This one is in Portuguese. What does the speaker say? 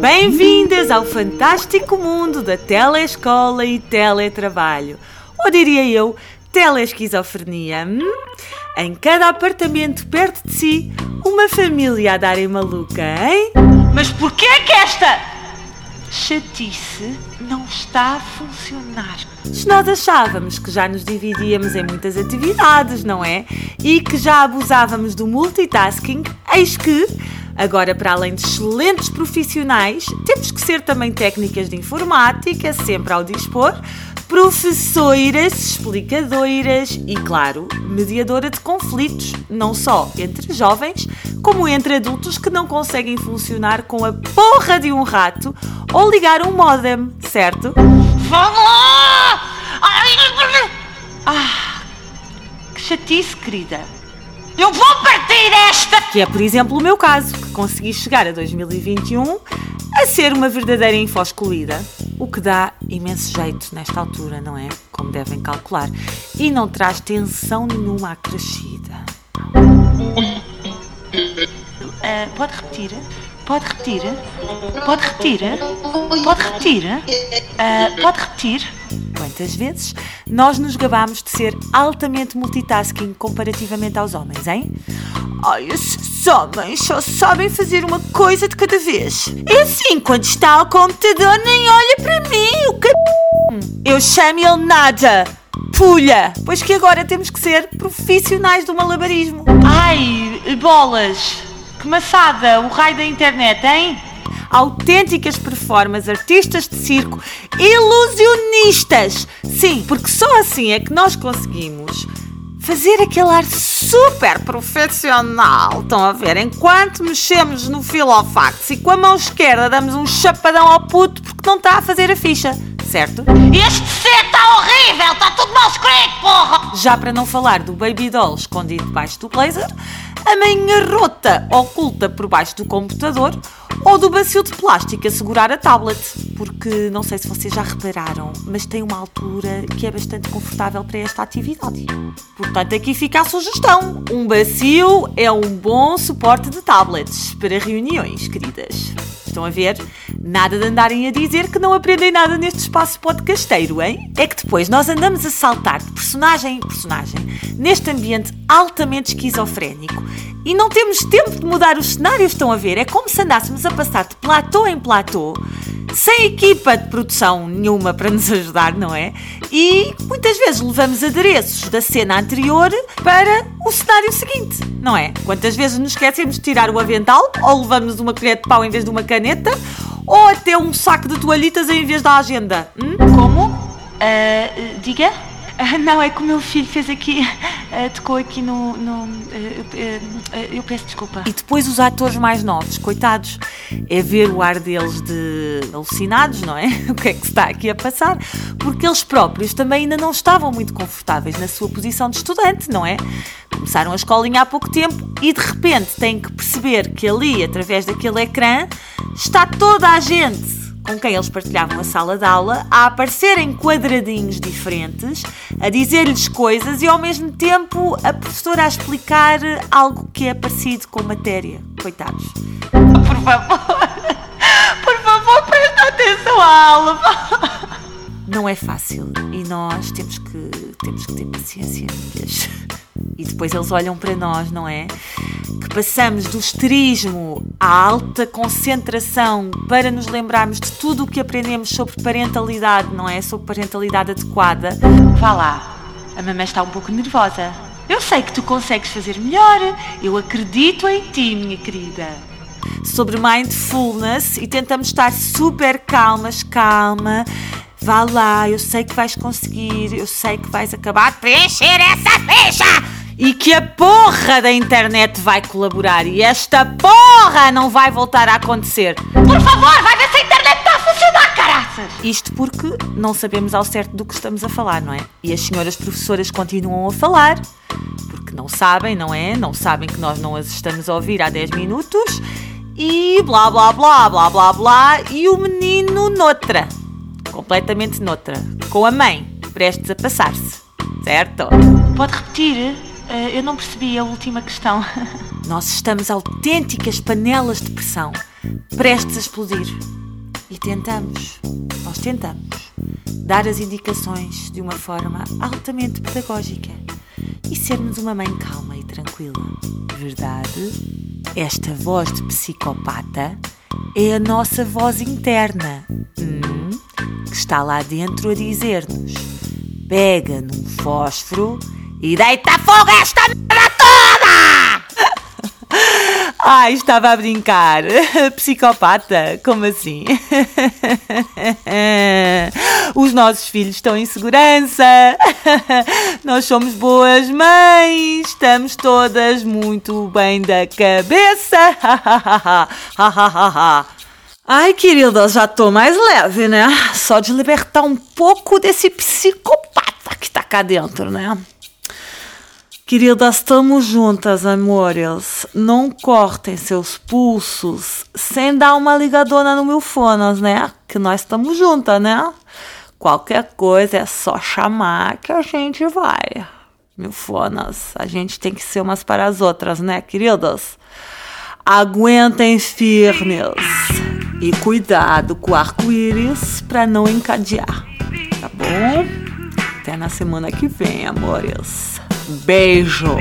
Bem-vindas ao fantástico mundo da telescola e teletrabalho. Ou diria eu, telesquizofrenia. Hum? Em cada apartamento perto de si, uma família a darem maluca, hein? Mas porquê é que esta chatice não está a funcionar? Se nós achávamos que já nos dividíamos em muitas atividades, não é? E que já abusávamos do multitasking, eis que Agora, para além de excelentes profissionais, temos que ser também técnicas de informática, sempre ao dispor, professoras, explicadoras e, claro, mediadora de conflitos, não só entre jovens, como entre adultos que não conseguem funcionar com a porra de um rato ou ligar um modem, certo? Vamos lá! Ah, que chatice, querida. Eu vou partir esta! Que é, por exemplo, o meu caso, que consegui chegar a 2021 a ser uma verdadeira infoscolida. O que dá imenso jeito nesta altura, não é? Como devem calcular. E não traz tensão nenhuma acrescida. Uh, pode repetir? Pode repetir? Pode repetir? Pode repetir? Uh, pode repetir? Quantas vezes nós nos gabamos de ser altamente multitasking comparativamente aos homens, hein? Ai, esses homens só sabem fazer uma coisa de cada vez. E assim, quando está ao computador, nem olha para mim, o que. Eu chamo ele nada. Pulha! Pois que agora temos que ser profissionais do malabarismo. Ai, bolas! Que maçada, o raio da internet, hein? Autênticas performers, artistas de circo, ilusionistas. Sim, porque só assim é que nós conseguimos fazer aquele ar super profissional. Estão a ver? Enquanto mexemos no filofax e com a mão esquerda damos um chapadão ao puto porque não está a fazer a ficha, certo? Este set está horrível, está tudo mal escrito, porra! Já para não falar do baby doll escondido debaixo do blazer, a manhã rota oculta por baixo do computador ou do bacio de plástico a segurar a tablet, porque não sei se vocês já repararam, mas tem uma altura que é bastante confortável para esta atividade. Portanto, aqui fica a sugestão: um bacio é um bom suporte de tablets para reuniões, queridas. Estão a ver? Nada de andarem a dizer que não aprendem nada neste espaço podcasteiro, hein? É que depois nós andamos a saltar de personagem em personagem neste ambiente altamente esquizofrénico e não temos tempo de mudar os cenários, estão a ver? É como se andássemos a passar de platô em platô, sem equipa de produção nenhuma para nos ajudar, não é? E muitas vezes levamos adereços da cena anterior para o cenário seguinte, não é? Quantas vezes nos esquecemos de tirar o avental, ou levamos uma colher de pau em vez de uma caneta, ou até um saco de toalhitas em vez da agenda? Hum? Como? Uh, diga? Não, é que o meu filho fez aqui, uh, tocou aqui no. no uh, eu peço desculpa. E depois os atores mais novos, coitados, é ver o ar deles de alucinados, não é? O que é que se está aqui a passar? Porque eles próprios também ainda não estavam muito confortáveis na sua posição de estudante, não é? Começaram a escolinha há pouco tempo e de repente têm que perceber que ali, através daquele ecrã, está toda a gente com quem eles partilhavam a sala de aula a aparecer em quadradinhos diferentes, a dizer-lhes coisas e ao mesmo tempo a professora a explicar algo que é parecido com matéria. Coitados. Por favor, por favor, presta atenção à aula. Não é fácil e nós temos que, temos que ter paciência. E depois eles olham para nós, não é? Que passamos do esterismo à alta concentração para nos lembrarmos de tudo o que aprendemos sobre parentalidade, não é? Sobre parentalidade adequada. Vá lá, a mamãe está um pouco nervosa. Eu sei que tu consegues fazer melhor. Eu acredito em ti, minha querida. Sobre mindfulness e tentamos estar super calmas, calma. Vá lá, eu sei que vais conseguir, eu sei que vais acabar de preencher essa ficha! E que a porra da internet vai colaborar e esta porra não vai voltar a acontecer. Por favor, vai ver se a internet está a funcionar, caraças! Isto porque não sabemos ao certo do que estamos a falar, não é? E as senhoras professoras continuam a falar, porque não sabem, não é? Não sabem que nós não as estamos a ouvir há 10 minutos e blá blá blá blá blá blá e o menino noutra, completamente noutra, com a mãe, prestes a passar-se, certo? Pode repetir? Uh, eu não percebi a última questão. Nós estamos autênticas panelas de pressão, prestes a explodir. E tentamos, nós tentamos, dar as indicações de uma forma altamente pedagógica e sermos uma mãe calma e tranquila. Verdade? Esta voz de psicopata é a nossa voz interna, hum, que está lá dentro a dizer-nos: pega num fósforo e deita fogo a esta merda toda! Ai, estava a brincar. Psicopata? Como assim? Os nossos filhos estão em segurança. Nós somos boas mães. Estamos todas muito bem da cabeça. Ai, querida, já tô mais leve, né? Só de libertar um pouco desse psicopata que tá cá dentro, né? Queridas, estamos juntas, amores. Não cortem seus pulsos sem dar uma ligadona no meu né? Que nós estamos juntas, né? Qualquer coisa é só chamar que a gente vai. Meu fonas, a gente tem que ser umas para as outras, né, queridas? Aguentem firmes e cuidado com o arco-íris para não encadear, tá bom? Até na semana que vem, amores. Beijo.